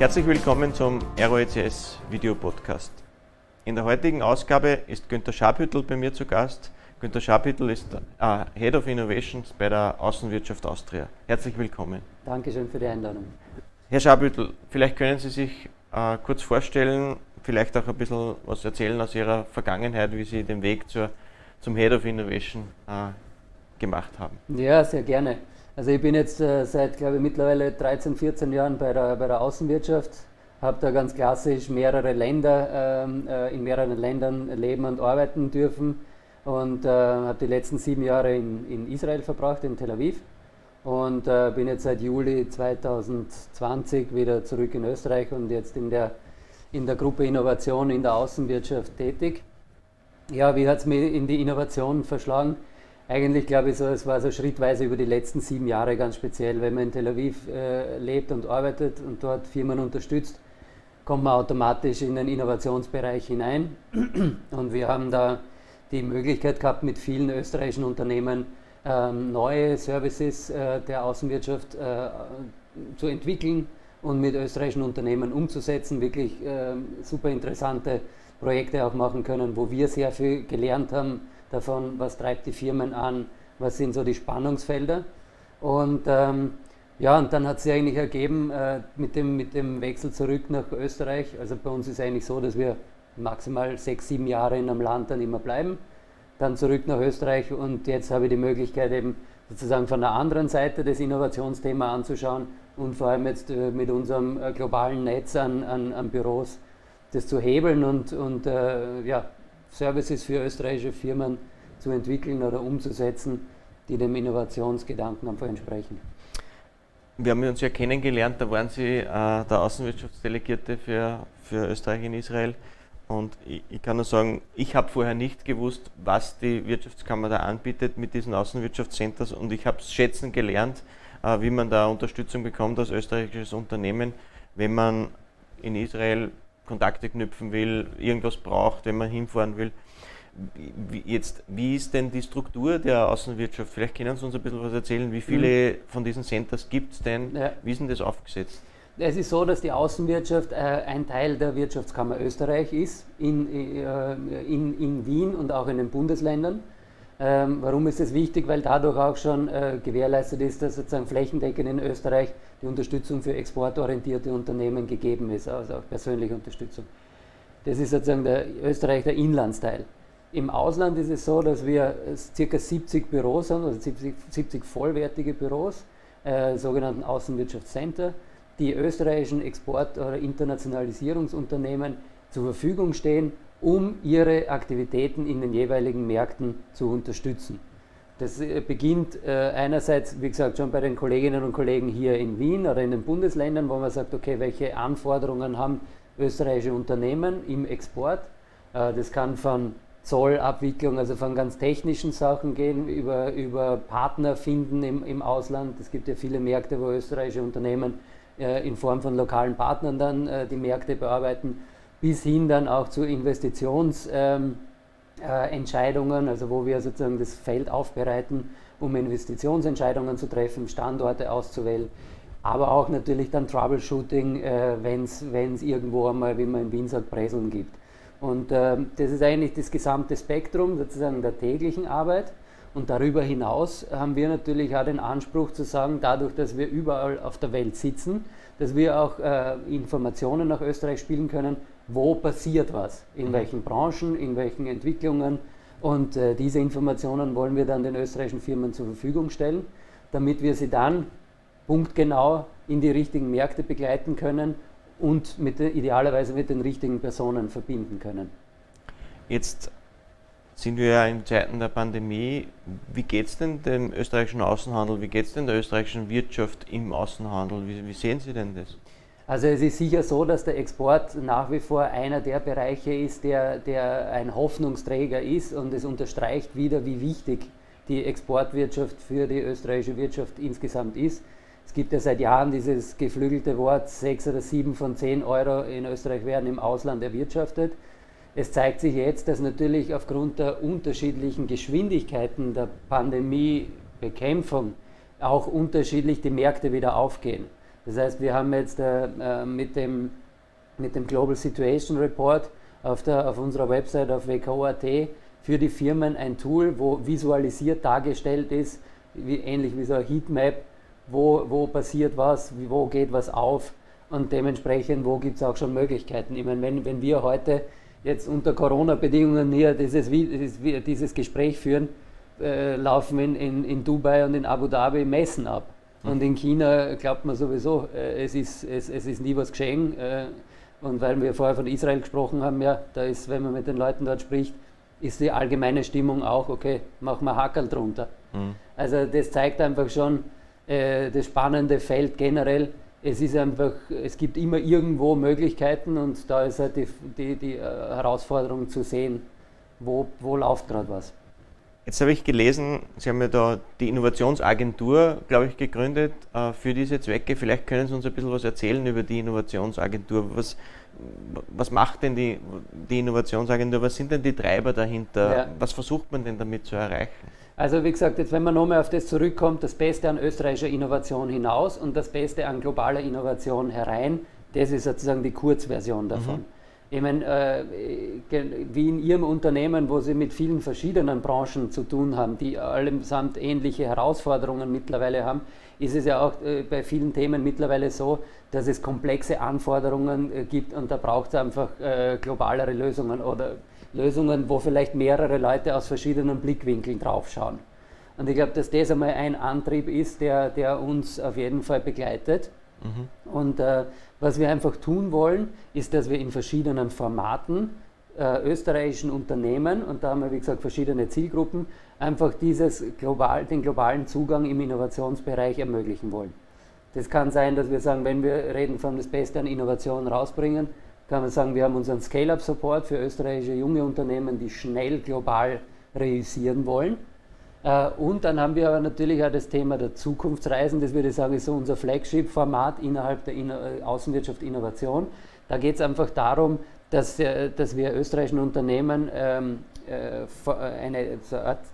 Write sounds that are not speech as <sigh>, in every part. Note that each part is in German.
Herzlich willkommen zum ROECS Video Podcast. In der heutigen Ausgabe ist Günter Schabhüttel bei mir zu Gast. Günter Schabhüttel ist uh, Head of Innovations bei der Außenwirtschaft Austria. Herzlich willkommen. Dankeschön für die Einladung. Herr Schabhüttel, vielleicht können Sie sich uh, kurz vorstellen, vielleicht auch ein bisschen was erzählen aus Ihrer Vergangenheit, wie Sie den Weg zur, zum Head of Innovation uh, gemacht haben. Ja, sehr gerne. Also ich bin jetzt äh, seit, glaube ich, mittlerweile 13, 14 Jahren bei der, bei der Außenwirtschaft, habe da ganz klassisch mehrere Länder, ähm, äh, in mehreren Ländern leben und arbeiten dürfen und äh, habe die letzten sieben Jahre in, in Israel verbracht, in Tel Aviv und äh, bin jetzt seit Juli 2020 wieder zurück in Österreich und jetzt in der, in der Gruppe Innovation in der Außenwirtschaft tätig. Ja, wie hat es mich in die Innovation verschlagen? Eigentlich glaube ich so, es war so schrittweise über die letzten sieben Jahre ganz speziell. Wenn man in Tel Aviv äh, lebt und arbeitet und dort Firmen unterstützt, kommt man automatisch in den Innovationsbereich hinein. <clears throat> Und wir haben da die Möglichkeit gehabt, mit vielen österreichischen Unternehmen ähm, neue Services äh, der Außenwirtschaft äh, zu entwickeln und mit österreichischen Unternehmen umzusetzen. Wirklich äh, super interessante Projekte auch machen können, wo wir sehr viel gelernt haben davon, was treibt die Firmen an, was sind so die Spannungsfelder. Und ähm, ja, und dann hat sich eigentlich ergeben äh, mit, dem, mit dem Wechsel zurück nach Österreich. Also bei uns ist es eigentlich so, dass wir maximal sechs, sieben Jahre in einem Land dann immer bleiben. Dann zurück nach Österreich und jetzt habe ich die Möglichkeit eben sozusagen von der anderen Seite das Innovationsthema anzuschauen und vor allem jetzt äh, mit unserem äh, globalen Netz an, an, an Büros das zu hebeln und, und äh, ja, Services für österreichische Firmen zu entwickeln oder umzusetzen, die dem Innovationsgedanken einfach entsprechen. Wir haben uns ja kennengelernt, da waren Sie äh, der Außenwirtschaftsdelegierte für, für Österreich in Israel. Und ich, ich kann nur sagen, ich habe vorher nicht gewusst, was die Wirtschaftskammer da anbietet mit diesen Außenwirtschaftscenters und ich habe es schätzen gelernt, äh, wie man da Unterstützung bekommt als österreichisches Unternehmen, wenn man in Israel Kontakte knüpfen will, irgendwas braucht, wenn man hinfahren will. Wie, jetzt, wie ist denn die Struktur der Außenwirtschaft? Vielleicht können Sie uns ein bisschen was erzählen. Wie viele mhm. von diesen Centers gibt es denn? Ja. Wie ist denn das aufgesetzt? Es ist so, dass die Außenwirtschaft äh, ein Teil der Wirtschaftskammer Österreich ist, in, äh, in, in Wien und auch in den Bundesländern. Ähm, warum ist das wichtig? Weil dadurch auch schon äh, gewährleistet ist, dass sozusagen flächendeckend in Österreich die Unterstützung für exportorientierte Unternehmen gegeben ist, also auch persönliche Unterstützung. Das ist sozusagen der Österreich der Inlandsteil. Im Ausland ist es so, dass wir ca. 70 Büros haben, also 70, 70 vollwertige Büros, äh, sogenannten Außenwirtschaftscenter, die österreichischen Export- oder Internationalisierungsunternehmen zur Verfügung stehen, um ihre Aktivitäten in den jeweiligen Märkten zu unterstützen. Das äh, beginnt äh, einerseits, wie gesagt, schon bei den Kolleginnen und Kollegen hier in Wien oder in den Bundesländern, wo man sagt, okay, welche Anforderungen haben österreichische Unternehmen im Export. Äh, das kann von Zollabwicklung, also von ganz technischen Sachen gehen, über, über Partner finden im, im Ausland. Es gibt ja viele Märkte, wo österreichische Unternehmen in Form von lokalen Partnern dann die Märkte bearbeiten bis hin dann auch zu Investitionsentscheidungen, ähm, äh, also wo wir sozusagen das Feld aufbereiten, um Investitionsentscheidungen zu treffen, Standorte auszuwählen, aber auch natürlich dann Troubleshooting, äh, wenn es irgendwo einmal, wie man in Wien sagt, Präseln gibt. Und äh, das ist eigentlich das gesamte Spektrum sozusagen der täglichen Arbeit. Und darüber hinaus haben wir natürlich auch den Anspruch zu sagen, dadurch, dass wir überall auf der Welt sitzen, dass wir auch äh, Informationen nach Österreich spielen können, wo passiert was, in mhm. welchen Branchen, in welchen Entwicklungen. Und äh, diese Informationen wollen wir dann den österreichischen Firmen zur Verfügung stellen, damit wir sie dann punktgenau in die richtigen Märkte begleiten können und mit, idealerweise mit den richtigen Personen verbinden können. Jetzt sind wir ja in Zeiten der Pandemie. Wie geht es denn dem österreichischen Außenhandel? Wie geht es denn der österreichischen Wirtschaft im Außenhandel? Wie, wie, sehen Sie denn das? Also es ist sicher so, dass der Export nach wie vor einer der Bereiche ist, der, der ein Hoffnungsträger ist und es unterstreicht wieder, wie wichtig die Exportwirtschaft für die österreichische Wirtschaft insgesamt ist. Es gibt ja seit Jahren dieses geflügelte Wort, sechs oder sieben von zehn Euro in Österreich werden im Ausland erwirtschaftet. Es zeigt sich jetzt, dass natürlich aufgrund der unterschiedlichen Geschwindigkeiten der Pandemiebekämpfung auch unterschiedlich die Märkte wieder aufgehen. Das heißt, wir haben jetzt äh, äh mit, dem, mit dem Global Situation Report auf, der, auf unserer Website auf WKO.at für die Firmen ein Tool, wo visualisiert dargestellt ist, wie, ähnlich wie so ein Heatmap, wo, wo passiert was, wo geht was auf und dementsprechend, wo gibt es auch schon Möglichkeiten. Ich meine, wenn, wenn wir heute jetzt unter Corona-Bedingungen hier dieses, dieses Gespräch führen, äh, laufen in, in, in Dubai und in Abu Dhabi Messen ab. Hm. Und in China glaubt man sowieso, äh, es, ist, es, es ist nie was geschehen. Äh, und weil wir vorher von Israel gesprochen haben, ja, da ist, wenn man mit den Leuten dort spricht, ist die allgemeine Stimmung auch, okay, machen wir Hackerl drunter. Mhm. Also das zeigt einfach schon äh, das spannende Feld generell. Es ist einfach, es gibt immer irgendwo Möglichkeiten und da ist halt die, die, die äh, Herausforderung zu sehen, wo, wo läuft gerade was. Jetzt habe ich gelesen, Sie haben ja da die Innovationsagentur, glaube ich, gegründet äh, für diese Zwecke. Vielleicht können Sie uns ein bisschen was erzählen über die Innovationsagentur. Was, was macht denn die, die Innovationsagentur? Was sind denn die Treiber dahinter? Ja. Was versucht man denn damit zu erreichen? Also wie gesagt, jetzt wenn man nochmal auf das zurückkommt, das Beste an österreichischer Innovation hinaus und das Beste an globaler Innovation herein, das ist sozusagen die Kurzversion davon. Mhm. Ich meine, äh, wie in Ihrem Unternehmen, wo Sie mit vielen verschiedenen Branchen zu tun haben, die allesamt ähnliche Herausforderungen mittlerweile haben, ist es ja auch äh, bei vielen Themen mittlerweile so, dass es komplexe Anforderungen äh, gibt und da braucht es einfach äh, globalere Lösungen oder Lösungen, wo vielleicht mehrere Leute aus verschiedenen Blickwinkeln draufschauen. Und ich glaube, dass das einmal ein Antrieb ist, der, der uns auf jeden Fall begleitet. Mhm. Und äh, was wir einfach tun wollen, ist, dass wir in verschiedenen Formaten äh, österreichischen Unternehmen, und da haben wir, wie gesagt, verschiedene Zielgruppen, einfach dieses global, den globalen Zugang im Innovationsbereich ermöglichen wollen. Das kann sein, dass wir sagen, wenn wir reden von das Beste an Innovation rausbringen, kann man sagen, wir haben unseren Scale-up-Support für österreichische junge Unternehmen, die schnell global reüssieren wollen. Äh, und dann haben wir aber natürlich auch das Thema der Zukunftsreisen, das würde ich sagen, ist so unser Flagship-Format innerhalb der äh, Außenwirtschaft Innovation. Da geht es einfach darum, dass, äh, dass wir österreichischen Unternehmen ähm, eine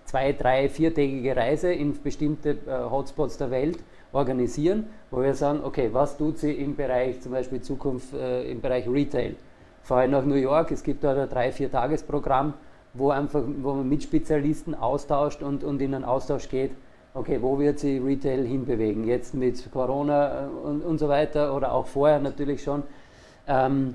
zwei, drei, viertägige Reise in bestimmte Hotspots der Welt organisieren, wo wir sagen, okay, was tut sie im Bereich zum Beispiel Zukunft im Bereich Retail? Fahre nach New York, es gibt da ein drei, vier Tagesprogramm, wo, einfach, wo man mit Spezialisten austauscht und, und in einen Austausch geht, okay, wo wird sich Retail hinbewegen? Jetzt mit Corona äh, und, und so weiter oder auch vorher natürlich schon. Ähm,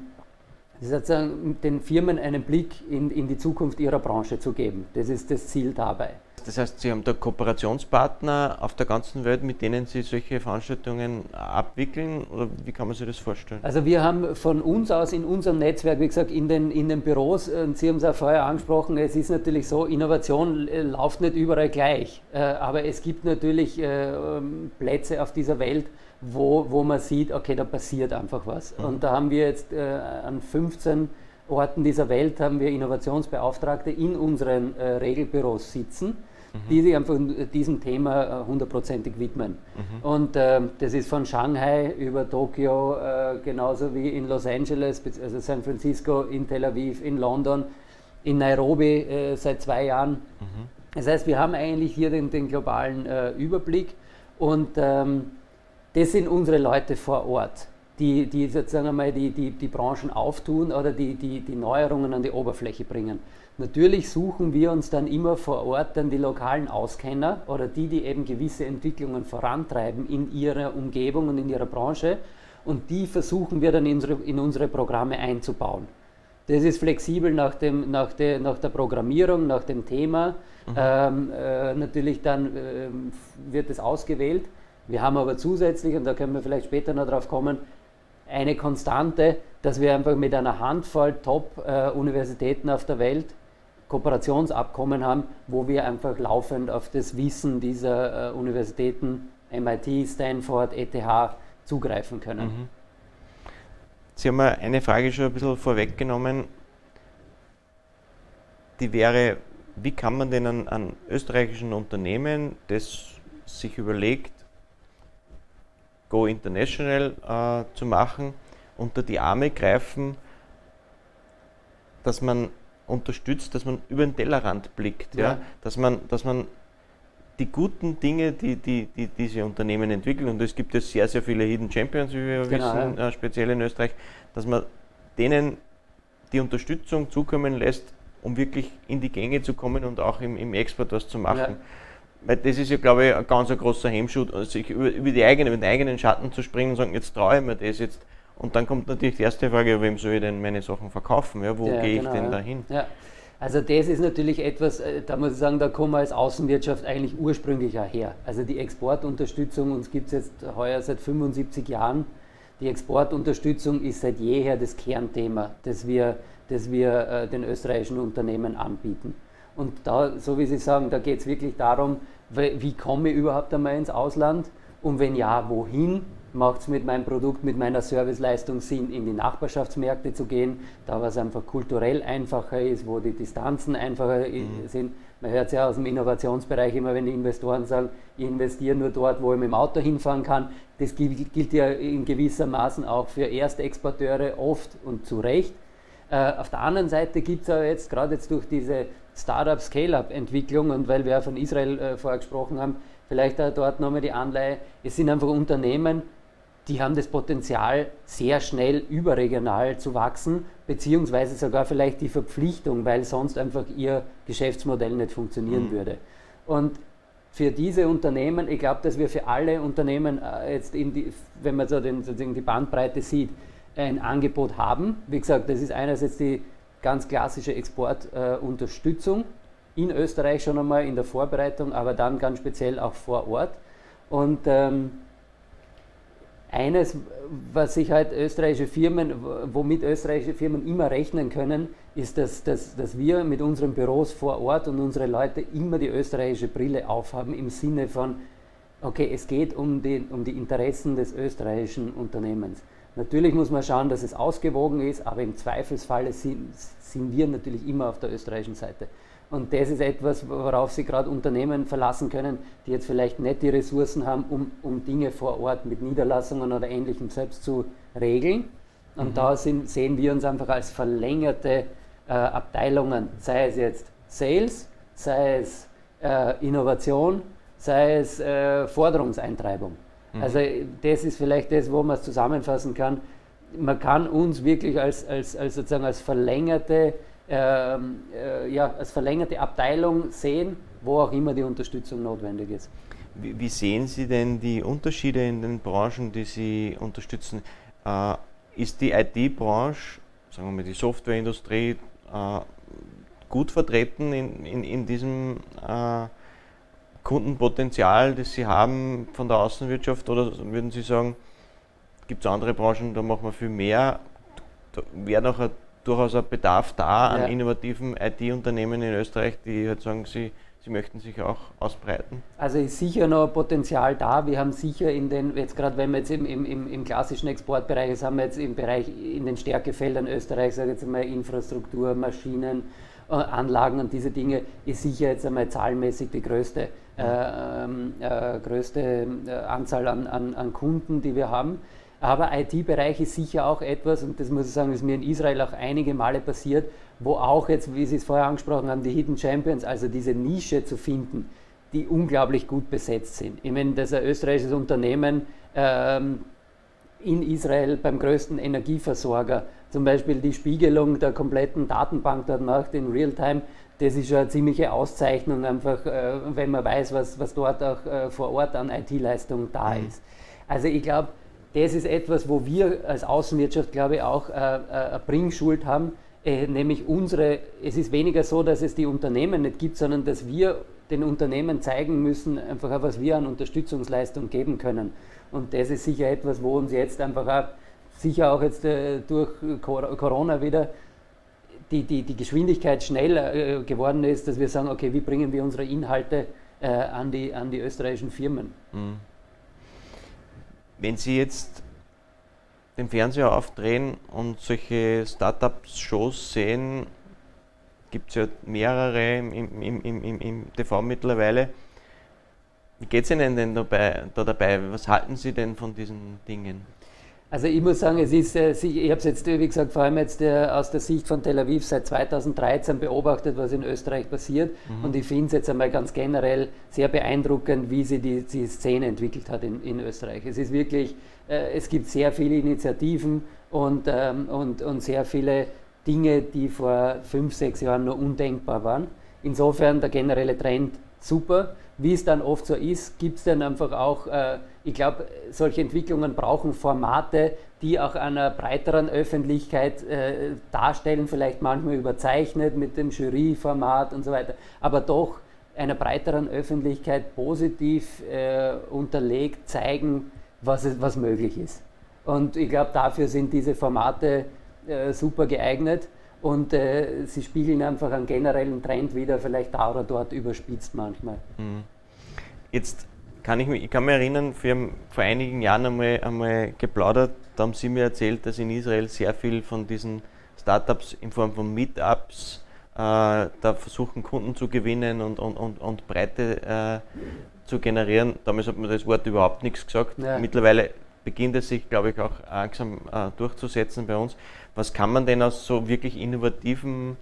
sozusagen den Firmen einen Blick in, in die Zukunft ihrer Branche zu geben. Das ist das Ziel dabei. Das heißt, Sie haben da Kooperationspartner auf der ganzen Welt, mit denen Sie solche Veranstaltungen abwickeln? Oder wie kann man sich das vorstellen? Also wir haben von uns aus in unserem Netzwerk, wie gesagt, in den, in den Büros, äh, Sie haben es auch vorher angesprochen, es ist natürlich so, Innovation äh, läuft nicht überall gleich. Äh, aber es gibt natürlich ähm, Plätze auf dieser Welt, wo, wo man sieht, okay, da passiert einfach was. Mhm. Und da haben wir jetzt an 15 Orten dieser Welt haben wir Innovationsbeauftragte in unseren Regelbüros sitzen mhm. die sich einfach diesem Thema äh, hundertprozentig widmen. Mhm. Und äh, das ist von Shanghai über Tokio, äh, genauso wie in Los Angeles, also San Francisco, in Tel Aviv, in London, in Nairobi äh, seit zwei Jahren. Mhm. Das heißt, wir haben eigentlich hier den, den globalen äh, Überblick und ähm, das sind unsere Leute vor Ort die, die sozusagen einmal die, die, die Branchen auftun oder die, die, die Neuerungen an die Oberfläche bringen. Natürlich suchen wir uns dann immer vor Ort dann die lokalen Auskenner oder die, die eben gewisse Entwicklungen vorantreiben in ihrer Umgebung und in ihrer Branche und die versuchen wir dann in unsere, in unsere Programme einzubauen. Das ist flexibel nach, dem, nach, der, nach der Programmierung, nach dem Thema. Mhm. Ähm, äh, natürlich dann äh, wird es ausgewählt. Wir haben aber zusätzlich, und da können wir vielleicht später noch drauf kommen, eine Konstante, dass wir einfach mit einer Handvoll Top-Universitäten auf der Welt Kooperationsabkommen haben, wo wir einfach laufend auf das Wissen dieser äh, Universitäten, MIT, Stanford, ETH, zugreifen können. Mhm. Sie haben eine Frage schon ein bisschen vorweggenommen. Die wäre, wie kann man denn an, an österreichischen Unternehmen, das sich überlegt, Go International äh, zu machen, unter die Arme greifen, dass man unterstützt, dass man über den Tellerrand blickt, ja. ja. Dass, man, dass man die guten Dinge, die, die, die diese Unternehmen entwickeln, und es gibt ja sehr, sehr viele Hidden Champions, wie wir genau, wissen, ja. äh, speziell in Österreich, dass man denen die Unterstützung zukommen lässt, um wirklich in die Gänge zu kommen und auch im, im Export was zu machen. Ja. Weil das ist ja, glaube ich, ein ganz ein großer Hemmschuh, sich über, über, die eigene, über den eigenen Schatten zu springen und sagen, jetzt traue ich mir das jetzt. Und dann kommt natürlich die erste Frage, wem soll ich denn meine Sachen verkaufen? Ja, wo ja, gehe genau, ich denn ja. dahin? Ja. Also das ist natürlich etwas, äh, da muss ich sagen, da kommen wir als Außenwirtschaft eigentlich ursprünglich auch her. Also die Exportunterstützung, uns gibt es jetzt heuer seit 75 Jahren. Die Exportunterstützung ist seit jeher das Kernthema, das wir, das wir äh, den österreichischen Unternehmen anbieten. Und da, so wie Sie sagen, da geht es wirklich darum, wie komme ich überhaupt einmal ins Ausland und wenn ja, wohin? Macht es mit meinem Produkt, mit meiner Serviceleistung Sinn, in die Nachbarschaftsmärkte zu gehen, da was einfach kulturell einfacher ist, wo die Distanzen einfacher mhm. sind. Man hört es ja aus dem Innovationsbereich immer, wenn die Investoren sagen, ich investiere nur dort, wo ich mit dem Auto hinfahren kann. Das gilt, gilt ja in gewisser Maßen auch für Erstexporteure oft und zu Recht. Äh, auf der anderen Seite gibt es aber jetzt, gerade jetzt durch diese Startup-Scale-Up-Entwicklung und weil wir von Israel äh, vorher gesprochen haben, vielleicht auch dort nochmal die Anleihe, es sind einfach Unternehmen, die haben das Potenzial, sehr schnell überregional zu wachsen, beziehungsweise sogar vielleicht die Verpflichtung, weil sonst einfach ihr Geschäftsmodell nicht funktionieren mhm. würde. Und für diese Unternehmen, ich glaube, dass wir für alle Unternehmen äh, jetzt, die, wenn man so den, sozusagen die Bandbreite sieht, ein Angebot haben. Wie gesagt, das ist einerseits die ganz klassische Exportunterstützung äh, in Österreich schon einmal in der Vorbereitung, aber dann ganz speziell auch vor Ort. Und ähm, eines, was sich halt österreichische Firmen, womit österreichische Firmen immer rechnen können, ist, dass, dass, dass wir mit unseren Büros vor Ort und unsere Leute immer die österreichische Brille aufhaben im Sinne von, okay, es geht um die, um die Interessen des österreichischen Unternehmens. Natürlich muss man schauen, dass es ausgewogen ist, aber im Zweifelsfalle sind, sind wir natürlich immer auf der österreichischen Seite. Und das ist etwas, worauf sich gerade Unternehmen verlassen können, die jetzt vielleicht nicht die Ressourcen haben, um, um Dinge vor Ort mit Niederlassungen oder Ähnlichem selbst zu regeln. Und mhm. da sind, sehen wir uns einfach als verlängerte äh, Abteilungen, sei es jetzt Sales, sei es äh, Innovation, sei es äh, Forderungseintreibung. Mhm. Also das ist vielleicht das, wo man es zusammenfassen kann. Man kann uns wirklich als, als, als sozusagen als verlängerte, ähm, äh, ja, als verlängerte Abteilung sehen, wo auch immer die Unterstützung notwendig ist. Wie, wie sehen Sie denn die Unterschiede in den Branchen, die Sie unterstützen? Äh, ist die IT-Branche, sagen wir mal die Softwareindustrie, äh, gut vertreten in, in, in diesem äh, Kundenpotenzial, das Sie haben von der Außenwirtschaft oder würden Sie sagen, gibt es andere Branchen, da machen wir viel mehr? Da wäre noch ein, durchaus ein Bedarf da an ja. innovativen IT-Unternehmen in Österreich, die halt sagen, sie, sie möchten sich auch ausbreiten? Also ist sicher noch Potenzial da. Wir haben sicher in den, jetzt gerade wenn wir jetzt im, im, im klassischen Exportbereich, das haben wir jetzt im Bereich, in den Stärkefeldern Österreichs, sage ich jetzt mal Infrastruktur, Maschinen, äh, Anlagen und diese Dinge, ist sicher jetzt einmal zahlenmäßig die größte äh, äh, größte äh, Anzahl an, an, an, Kunden, die wir haben. Aber IT-Bereich ist sicher auch etwas, und das muss ich sagen, ist mir in Israel auch einige Male passiert, wo auch jetzt, wie Sie es vorher angesprochen haben, die Hidden Champions, also diese Nische zu finden, die unglaublich gut besetzt sind. Ich meine, dass ein österreichisches Unternehmen ähm, in Israel beim größten Energieversorger zum Beispiel die Spiegelung der kompletten Datenbank dort macht in Realtime, das ist schon eine ziemliche Auszeichnung, einfach, äh, wenn man weiß, was, was dort auch äh, vor Ort an IT-Leistung da mhm. ist. Also ich glaube, das ist etwas, wo wir als Außenwirtschaft, glaube ich, auch äh, eine Bringschuld haben, nämlich unsere, es ist weniger so, dass es die Unternehmen nicht gibt, sondern dass wir den Unternehmen zeigen müssen, einfach auch, was wir an Unterstützungsleistung geben können. Und das ist sicher etwas, wo uns jetzt einfach auch, sicher auch jetzt durch Corona wieder die, die, die Geschwindigkeit schneller äh, geworden ist, dass wir sagen, okay, wie bringen wir unsere Inhalte äh, an, die, an die österreichischen Firmen. Mhm. Wenn Sie jetzt den Fernseher aufdrehen und solche Startup-Shows sehen, gibt es ja mehrere im, im, im, im, TV mittlerweile. Wie geht es Ihnen denn dabei, da dabei? Was halten Sie denn von diesen Dingen? Also ich muss sagen, es ist, äh, ich habe es jetzt, wie gesagt, vor allem jetzt äh, aus der Sicht von Tel Aviv seit 2013 beobachtet, was in Österreich passiert. Mhm. Und ich finde es jetzt einmal ganz generell sehr beeindruckend, wie sich die, die Szene entwickelt hat in, in Österreich. Es ist wirklich, äh, es gibt sehr viele Initiativen und, ähm, und, und sehr viele Dinge, die vor fünf, sechs Jahren nur undenkbar waren. Insofern der generelle Trend super. Wie es dann oft so ist, gibt es dann einfach auch, äh, ich glaube, solche Entwicklungen brauchen Formate, die auch einer breiteren Öffentlichkeit äh, darstellen, vielleicht manchmal überzeichnet mit dem Juryformat und so weiter, aber doch einer breiteren Öffentlichkeit positiv äh, unterlegt zeigen, was, es, was möglich ist. Und ich glaube, dafür sind diese Formate äh, super geeignet und äh, sie spiegeln einfach einen generellen Trend wieder, vielleicht da oder dort überspitzt manchmal. Mhm. Jetzt kann ich mich, ich kann mich erinnern, wir haben vor einigen Jahren einmal, einmal geplaudert, da haben Sie mir erzählt, dass in Israel sehr viel von diesen Startups in Form von Meetups äh, da versuchen, Kunden zu gewinnen und, und, und, und Breite äh, zu generieren. Damals hat man das Wort überhaupt nichts gesagt. Ja. Mittlerweile beginnt es sich, glaube ich, auch langsam äh, durchzusetzen bei uns. Was kann man denn aus so wirklich innovativen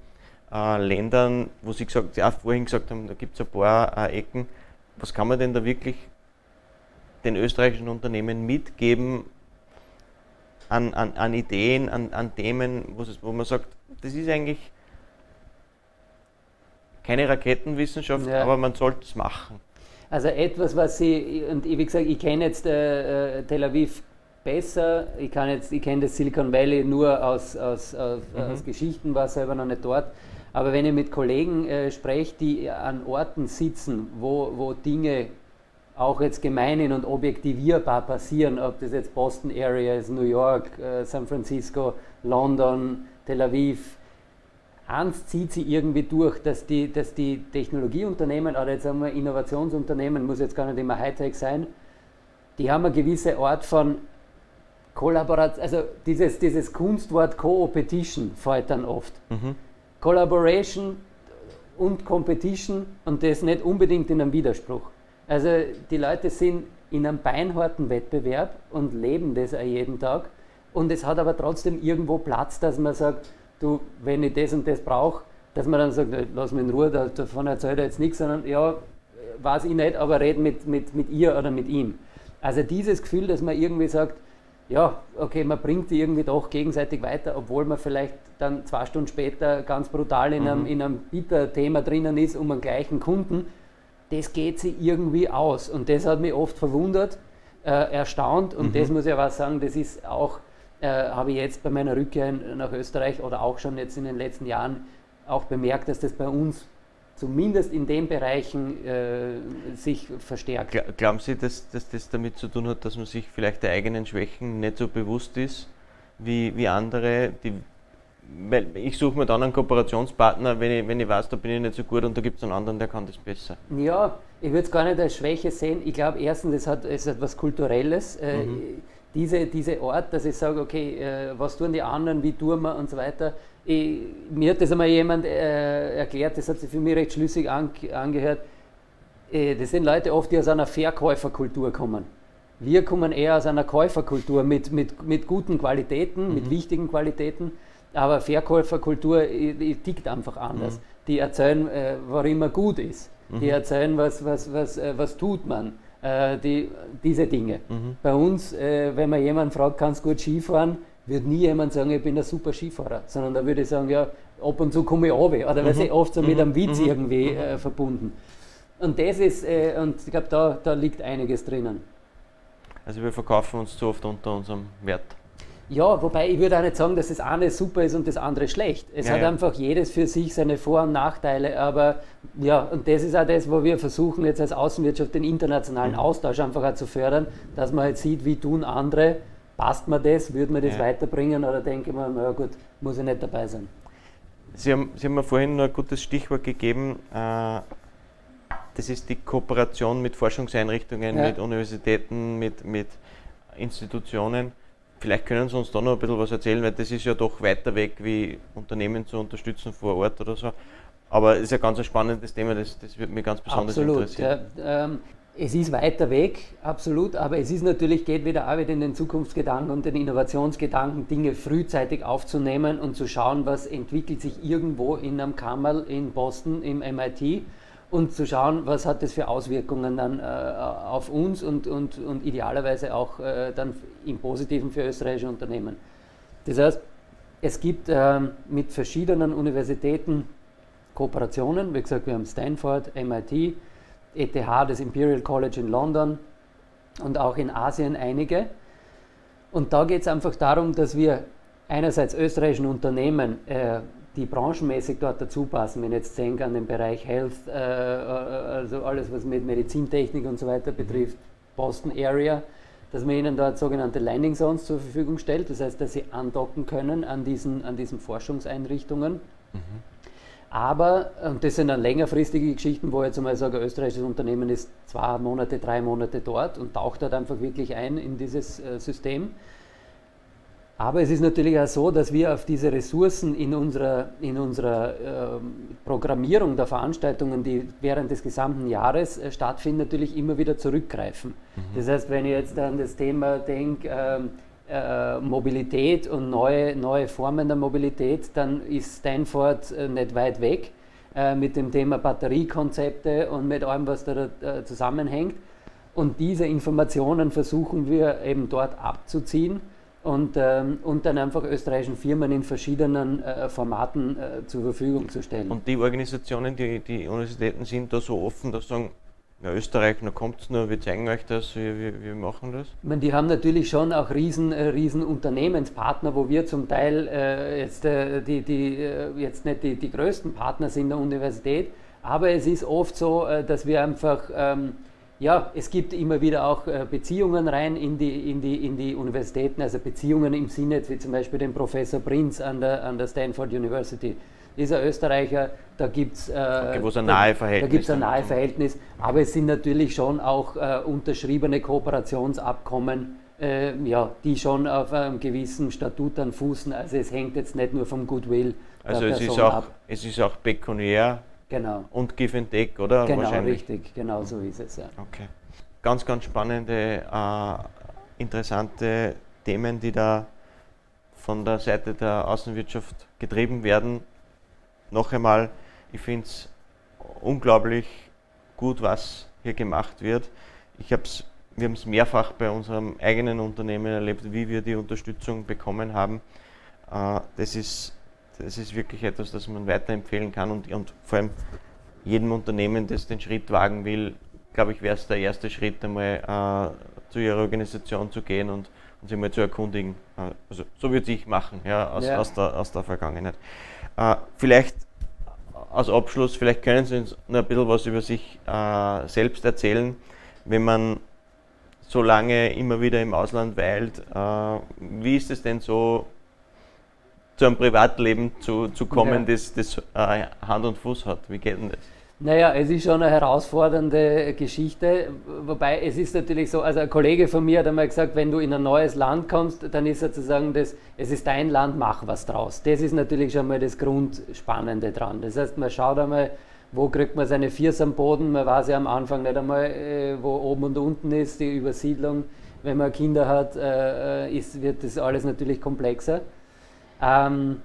äh, Ländern, wo Sie gesagt, ja, vorhin gesagt haben, da gibt es ein paar äh, Ecken, was kann man denn da wirklich den österreichischen Unternehmen mitgeben an, an, an Ideen, an, an Themen, wo man sagt, das ist eigentlich keine Raketenwissenschaft, ja. aber man sollte es machen. Also etwas, was Sie, und wie gesagt, ich kenne jetzt äh, äh Tel Aviv besser. Ich, kann jetzt, ich kenne das Silicon Valley nur aus, aus, aus, mhm. aus, Geschichten, war selber noch nicht dort. Aber wenn ich mit Kollegen äh, spreche, die an Orten sitzen, wo, wo Dinge auch jetzt gemein und objektivierbar passieren, ob das jetzt Boston Area ist, New York, äh, San Francisco, London, Tel Aviv, eins zieht sie irgendwie durch, dass die, dass die Technologieunternehmen oder jetzt sagen wir Innovationsunternehmen, muss jetzt gar nicht immer Hightech sein, die haben eine gewisse Art von Kollaboration, also dieses, dieses Kunstwort Co-Opetition fällt dann oft. Mhm. Collaboration und Competition und das nicht unbedingt in einem Widerspruch. Also die Leute sind in einem beinharten Wettbewerb und leben das auch jeden Tag und es hat aber trotzdem irgendwo Platz, dass man sagt, du, wenn ich das und das brauche, dass man dann sagt, lass mich in Ruhe, davon erzählt er jetzt nichts, sondern ja, weiß ich nicht, aber red mit, mit, mit ihr oder mit ihm. Also dieses Gefühl, dass man irgendwie sagt, ja, okay, man bringt die irgendwie doch gegenseitig weiter, obwohl man vielleicht dann zwei Stunden später ganz brutal in einem, mhm. in einem Bieter-Thema drinnen ist, um einen gleichen Kunden. Das geht sie irgendwie aus. Und das hat mich oft verwundert, äh, erstaunt. Und mhm. das muss ich aber sagen, das ist auch, äh, habe ich jetzt bei meiner Rückkehr nach Österreich oder auch schon jetzt in den letzten Jahren auch bemerkt, dass das bei uns zumindest in den Bereichen äh, sich verstärkt. Glauben Sie, dass, dass, das damit zu tun hat, dass man sich vielleicht der eigenen Schwächen nicht so bewusst ist wie, wie andere? Die, weil ich suche mir dann einen Kooperationspartner, wenn ich, wenn ich weiß, da bin ich nicht so gut und da gibt es einen anderen, der kann das besser. Ja, ich würde es gar nicht als Schwäche sehen. Ich glaube erstens, es hat, es hat was Kulturelles. Äh, mhm. diese, diese Art, dass ich sage, okay, äh, was tun die anderen, wie tun wir und so weiter, ich, mir hat das einmal jemand äh, erklärt, das hat sich für mich recht schlüssig an, angehört. Äh, das sind Leute oft, die aus einer Verkäuferkultur kommen. Wir kommen eher aus einer Käuferkultur mit, mit, mit guten Qualitäten, mhm. mit wichtigen Qualitäten, aber Verkäuferkultur die tickt einfach anders. Mhm. Die erzählen, äh, warum immer gut ist. Mhm. Die erzählen, was, was, was, äh, was tut man. Äh, die, diese Dinge. Mhm. Bei uns, äh, wenn man jemanden fragt, kannst du gut Skifahren, wird nie jemand sagen, ich bin ein super Skifahrer, sondern da würde ich sagen, ja, ab und zu komme ich runter. Oder mhm. weil oft so mit einem Witz mhm. irgendwie mhm. äh, verbunden. Und das ist, äh, und ich glaube, da, da liegt einiges drinnen. Also wir verkaufen uns zu oft unter unserem Wert. Ja, wobei ich würde auch nicht sagen, dass das eine super ist und das andere schlecht. Es ja, hat ja. einfach jedes für sich seine Vor- und Nachteile, aber ja, und das ist auch das, wo wir versuchen jetzt als Außenwirtschaft den internationalen mhm. Austausch einfach auch zu fördern, dass man halt sieht, wie tun andere passt mir das, würde mir das ja. weiterbringen oder denke ich mir, na gut, muss ich nicht dabei sein. Sie haben, Sie haben mir vorhin noch ein gutes Stichwort gegeben, äh, das ist die Kooperation mit Forschungseinrichtungen, mit Universitäten, mit, mit Institutionen. Vielleicht können Sie uns da noch ein bisschen was erzählen, weil das ist ja doch weiter weg, wie Unternehmen zu unterstützen vor Ort oder so. Aber es ist ein ganz spannendes Thema, das, das würde mich ganz besonders Absolut, interessieren. Ja, ähm, es ist weiter weg, absolut, aber es ist natürlich, geht wieder auch wieder in den Zukunftsgedanken und den Innovationsgedanken, Dinge frühzeitig aufzunehmen und zu schauen, was entwickelt sich irgendwo in einem Kammerl in Boston im MIT und zu schauen, was hat das für Auswirkungen dann äh, auf uns und, und, und idealerweise auch äh, dann im Positiven für österreichische Unternehmen. Das heißt, es gibt äh, mit verschiedenen Universitäten Kooperationen, wie gesagt, wir haben Stanford, MIT, ETH, das Imperial College in London und auch in Asien einige. Und da geht es einfach darum, dass wir einerseits österreichischen Unternehmen, äh, die branchenmäßig dort dazu passen, wenn ich jetzt denke an den Bereich Health, äh, äh, also alles, was mit Medizintechnik und so weiter betrifft, Boston Area, dass man ihnen dort sogenannte Landing Zones zur Verfügung stellt, das heißt, dass sie andocken können an diesen, an diesen Forschungseinrichtungen. Mhm. Aber, und das sind dann längerfristige Geschichten, wo ich jetzt einmal sage, ein österreichisches Unternehmen ist zwei Monate, drei Monate dort und taucht dort einfach wirklich ein in dieses äh, System. Aber es ist natürlich auch so, dass wir auf diese Ressourcen in unserer, in unserer äh, Programmierung der Veranstaltungen, die während des gesamten Jahres äh, stattfinden, natürlich immer wieder zurückgreifen. Mhm. Das heißt, wenn ich jetzt an das Thema denke, ähm, äh, Mobilität und neue, neue Formen der Mobilität, dann ist Stanford äh, nicht weit weg äh, mit dem Thema Batteriekonzepte und mit allem, was da äh, zusammenhängt. Und diese Informationen versuchen wir eben dort abzuziehen und, ähm, und dann einfach österreichischen Firmen in verschiedenen äh, Formaten äh, zur Verfügung zu stellen. Und die Organisationen, die, die Universitäten sind da so offen, dass sie sagen, ja, Österreich, na kommt es nur, wir zeigen euch das, wir, wir, wir machen das. Ich meine, die haben natürlich schon auch riesen, äh, riesen Unternehmenspartner, wo wir zum Teil äh, jetzt, äh, die, die, äh, jetzt nicht die, die größten Partner sind der Universität, aber es ist oft so, dass wir einfach, ähm, ja, es gibt immer wieder auch äh, Beziehungen rein in die, in, die, in die Universitäten, also Beziehungen im Sinne, wie zum Beispiel den Professor Prinz an der, an der Stanford University dieser Österreicher, da gibt es äh, okay, ein nahe Verhältnis. Da ein nahe Verhältnis, aber es sind natürlich schon auch äh, unterschriebene Kooperationsabkommen, äh, ja, die schon auf einem gewissen Statut dann fußen. Also es hängt jetzt nicht nur vom Goodwill. Also es ist, auch, ab. es ist auch pekuniär genau. und Give and Take, oder? Genau, richtig, genau so ist es. Ja. Okay. Ganz, ganz spannende, äh, interessante Themen, die da von der Seite der Außenwirtschaft getrieben werden noch einmal, ich finde es unglaublich gut, was hier gemacht wird. Ich hab's, wir haben es mehrfach bei unserem eigenen Unternehmen erlebt, wie wir die Unterstützung bekommen haben. Äh, das, ist, das ist wirklich etwas, das man weiterempfehlen kann und, und vor allem jedem Unternehmen, das den Schritt wagen will, glaube ich, wäre es der erste Schritt, einmal äh, zu ihrer Organisation zu gehen und, und sich mal zu erkundigen. Äh, also, so würde ich machen, ja, aus, ja. Aus, der, aus der Vergangenheit. Äh, vielleicht als Abschluss, vielleicht können Sie uns noch ein bisschen was über sich äh, selbst erzählen, wenn man so lange immer wieder im Ausland weilt. Äh, wie ist es denn so, zu einem Privatleben zu, zu kommen, ja. das, das äh, Hand und Fuß hat? Wie geht denn das? Naja, es ist schon eine herausfordernde Geschichte, wobei es ist natürlich so, also ein Kollege von mir hat einmal gesagt, wenn du in ein neues Land kommst, dann ist sozusagen das, es ist dein Land, mach was draus. Das ist natürlich schon mal das Grundspannende dran. Das heißt, man schaut einmal, wo kriegt man seine Viers am Boden, man weiß ja am Anfang nicht einmal, äh, wo oben und unten ist, die Übersiedlung. Wenn man Kinder hat, äh, ist, wird das alles natürlich komplexer. Ähm,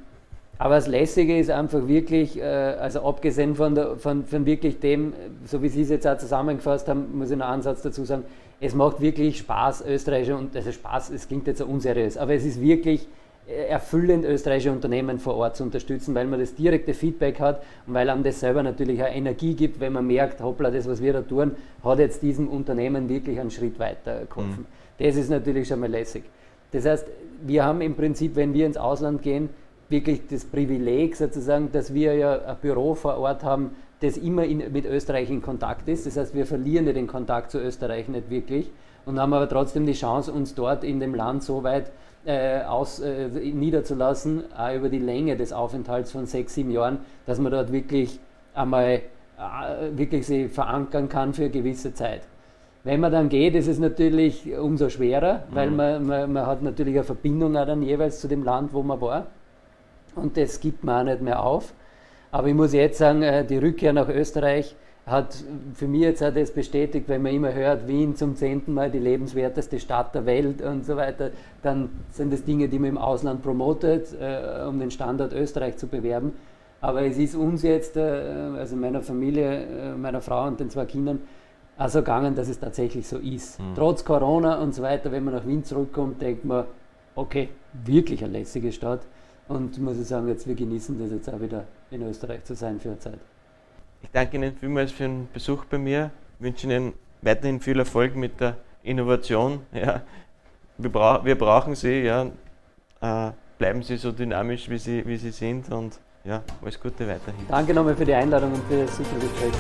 aber das Lässige ist einfach wirklich, äh, also abgesehen von, der, von, von wirklich dem, so wie Sie es jetzt auch zusammengefasst haben, muss ich noch einen Satz dazu sagen, es macht wirklich Spaß, österreichische, und also Spaß, es klingt jetzt so unseriös, aber es ist wirklich äh, erfüllend, österreichische Unternehmen vor Ort zu unterstützen, weil man das direkte Feedback hat und weil einem das selber natürlich auch Energie gibt, wenn man merkt, hoppla, das, was wir da tun, hat jetzt diesem Unternehmen wirklich einen Schritt weiter geholfen. Mhm. Das ist natürlich schon mal lässig. Das heißt, wir haben im Prinzip, wenn wir ins Ausland gehen, wirklich das Privileg sozusagen, dass wir ja ein Büro vor Ort haben, das immer in, mit Österreich in Kontakt ist. Das heißt, wir verlieren ja den Kontakt zu Österreich nicht wirklich und haben aber trotzdem die Chance, uns dort in dem Land so weit äh, aus, äh, niederzulassen, auch über die Länge des Aufenthalts von sechs, sieben Jahren, dass man dort wirklich einmal äh, wirklich sie verankern kann für eine gewisse Zeit. Wenn man dann geht, ist es natürlich umso schwerer, weil mhm. man, man, man hat natürlich eine Verbindung auch dann jeweils zu dem Land, wo man war und das gibt man auch nicht mehr auf. Aber ich muss jetzt sagen, äh, die Rückkehr nach Österreich hat für mich jetzt auch das bestätigt, wenn man immer hört, Wien zum zehnten Mal die lebenswerteste Stadt der Welt und so weiter, dann sind das Dinge, die man im Ausland promotet, äh, um den Standort Österreich zu bewerben. Aber es ist uns jetzt, äh, also meiner Familie, meiner Frau und den zwei Kindern, also gegangen, dass es tatsächlich so ist. Mhm. Trotz Corona und so weiter, wenn man nach Wien zurückkommt, denkt man, okay, wirklich eine lässige Stadt. Und muss ich sagen, jetzt wir genießen das jetzt auch wieder in Österreich zu sein für eine Zeit. Ich danke Ihnen vielmals für den Besuch bei mir. Ich wünsche Ihnen weiterhin viel Erfolg mit der Innovation. Ja. Wir, bra wir brauchen Sie. Ja. Äh, bleiben Sie so dynamisch, wie Sie, wie Sie sind und ja, alles Gute weiterhin. Danke nochmal für die Einladung und für das super Gespräch.